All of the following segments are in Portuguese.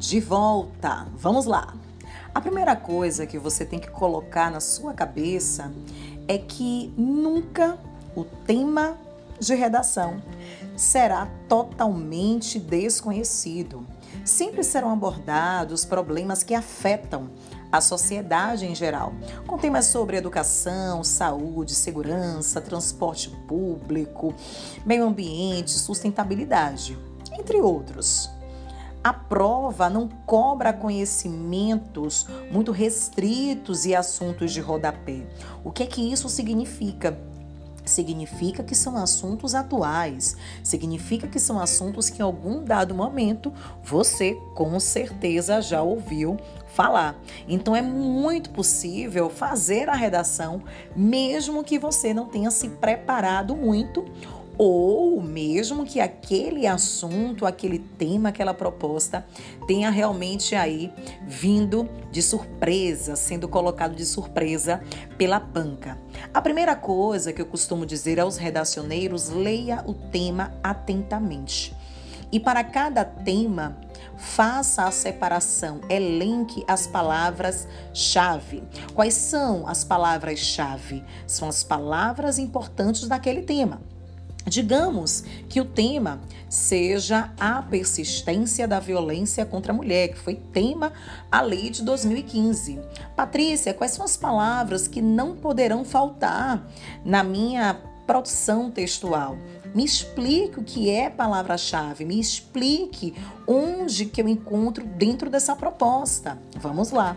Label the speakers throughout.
Speaker 1: de volta. Vamos lá. A primeira coisa que você tem que colocar na sua cabeça é que nunca o tema de redação será totalmente desconhecido. Sempre serão abordados problemas que afetam a sociedade em geral, com temas sobre educação, saúde, segurança, transporte público, meio ambiente, sustentabilidade, entre outros. A prova não cobra conhecimentos muito restritos e assuntos de rodapé. O que é que isso significa? Significa que são assuntos atuais, significa que são assuntos que em algum dado momento você com certeza já ouviu falar. Então é muito possível fazer a redação mesmo que você não tenha se preparado muito ou mesmo que aquele assunto, aquele tema, aquela proposta tenha realmente aí vindo de surpresa, sendo colocado de surpresa pela banca. A primeira coisa que eu costumo dizer aos redacioneiros, leia o tema atentamente. E para cada tema, faça a separação, elenque as palavras-chave. Quais são as palavras-chave? São as palavras importantes daquele tema. Digamos que o tema seja a persistência da violência contra a mulher, que foi tema a lei de 2015. Patrícia, quais são as palavras que não poderão faltar na minha produção textual? Me explique o que é palavra-chave, me explique onde que eu encontro dentro dessa proposta. Vamos lá.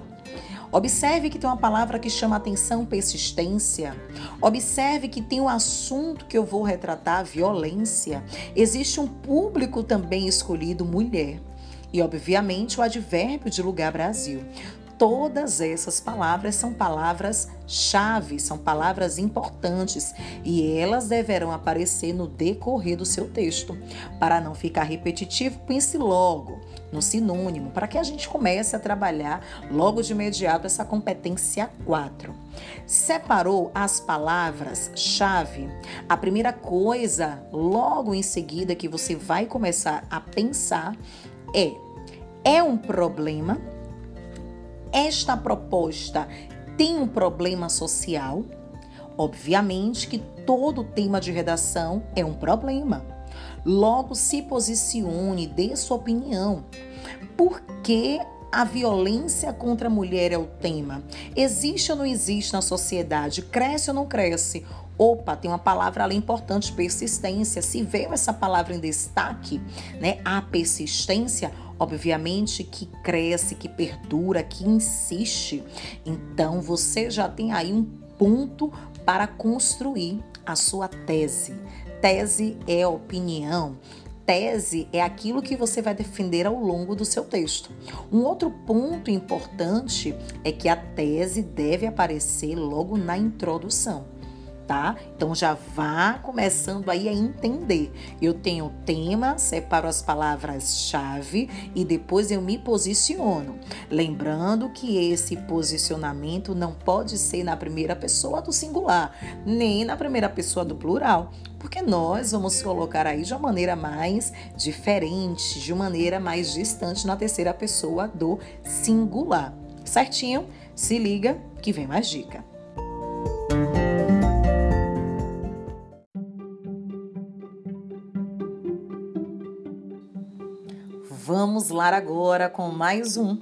Speaker 1: Observe que tem uma palavra que chama atenção, persistência. Observe que tem um assunto que eu vou retratar, violência. Existe um público também escolhido, mulher. E, obviamente, o advérbio de lugar Brasil. Todas essas palavras são palavras-chave, são palavras importantes e elas deverão aparecer no decorrer do seu texto. Para não ficar repetitivo, pense logo no sinônimo, para que a gente comece a trabalhar logo de imediato essa competência 4. Separou as palavras-chave? A primeira coisa, logo em seguida, que você vai começar a pensar é: é um problema? Esta proposta tem um problema social? Obviamente que todo tema de redação é um problema. Logo, se posicione, dê sua opinião. Por que a violência contra a mulher é o tema? Existe ou não existe na sociedade? Cresce ou não cresce? Opa, tem uma palavra ali importante, persistência. Se veio essa palavra em destaque, né? A persistência, obviamente que cresce, que perdura, que insiste. Então você já tem aí um ponto para construir a sua tese. Tese é opinião. Tese é aquilo que você vai defender ao longo do seu texto. Um outro ponto importante é que a tese deve aparecer logo na introdução tá? Então já vá começando aí a entender. Eu tenho o tema, separo as palavras-chave e depois eu me posiciono. Lembrando que esse posicionamento não pode ser na primeira pessoa do singular, nem na primeira pessoa do plural, porque nós vamos colocar aí de uma maneira mais diferente, de uma maneira mais distante na terceira pessoa do singular. Certinho? Se liga que vem mais dica. Vamos lá agora com mais um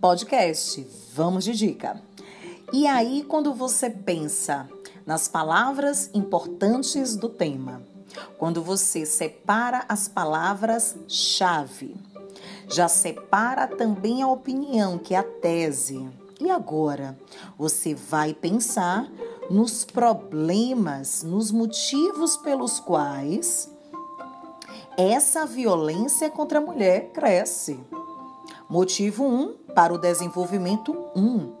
Speaker 1: podcast. Vamos de dica. E aí, quando você pensa nas palavras importantes do tema, quando você separa as palavras-chave, já separa também a opinião, que é a tese. E agora, você vai pensar nos problemas, nos motivos pelos quais essa violência contra a mulher cresce. Motivo 1 um, para o desenvolvimento 1. Um.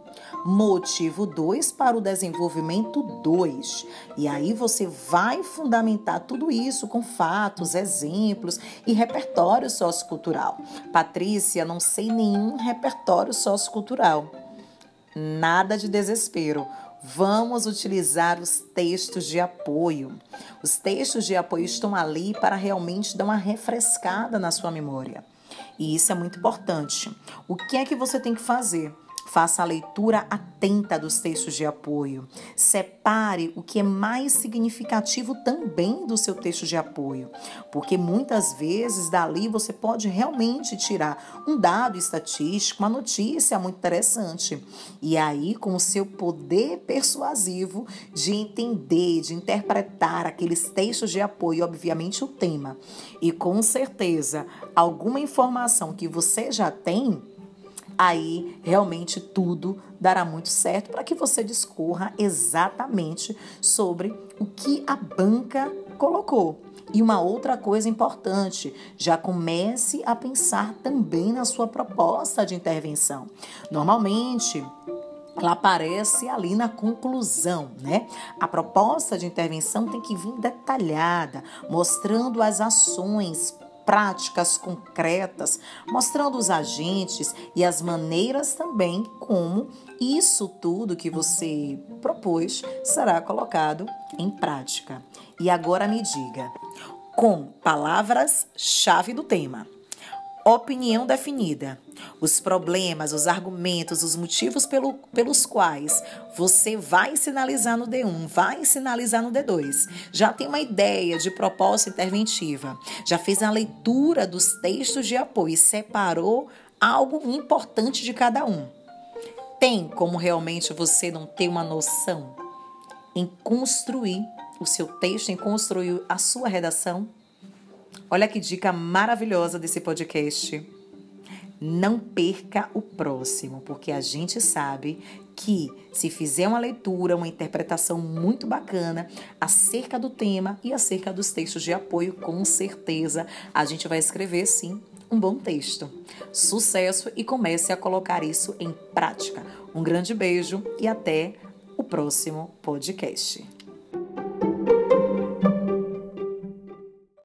Speaker 1: Motivo 2 para o desenvolvimento 2. E aí você vai fundamentar tudo isso com fatos, exemplos e repertório sociocultural. Patrícia, não sei nenhum repertório sociocultural. Nada de desespero. Vamos utilizar os textos de apoio. Os textos de apoio estão ali para realmente dar uma refrescada na sua memória. E isso é muito importante. O que é que você tem que fazer? Faça a leitura atenta dos textos de apoio. Separe o que é mais significativo também do seu texto de apoio, porque muitas vezes dali você pode realmente tirar um dado estatístico, uma notícia muito interessante. E aí, com o seu poder persuasivo de entender, de interpretar aqueles textos de apoio, obviamente o tema, e com certeza alguma informação que você já tem aí realmente tudo dará muito certo para que você discorra exatamente sobre o que a banca colocou. E uma outra coisa importante, já comece a pensar também na sua proposta de intervenção. Normalmente, ela aparece ali na conclusão, né? A proposta de intervenção tem que vir detalhada, mostrando as ações práticas concretas, mostrando os agentes e as maneiras também como isso tudo que você propôs será colocado em prática. E agora me diga, com palavras-chave do tema opinião definida. Os problemas, os argumentos, os motivos pelo, pelos quais você vai sinalizar no D1, vai sinalizar no D2. Já tem uma ideia de proposta interventiva, já fez a leitura dos textos de apoio e separou algo importante de cada um. Tem como realmente você não ter uma noção em construir o seu texto, em construir a sua redação? Olha que dica maravilhosa desse podcast. Não perca o próximo, porque a gente sabe que se fizer uma leitura, uma interpretação muito bacana acerca do tema e acerca dos textos de apoio, com certeza a gente vai escrever sim um bom texto. Sucesso e comece a colocar isso em prática. Um grande beijo e até o próximo podcast.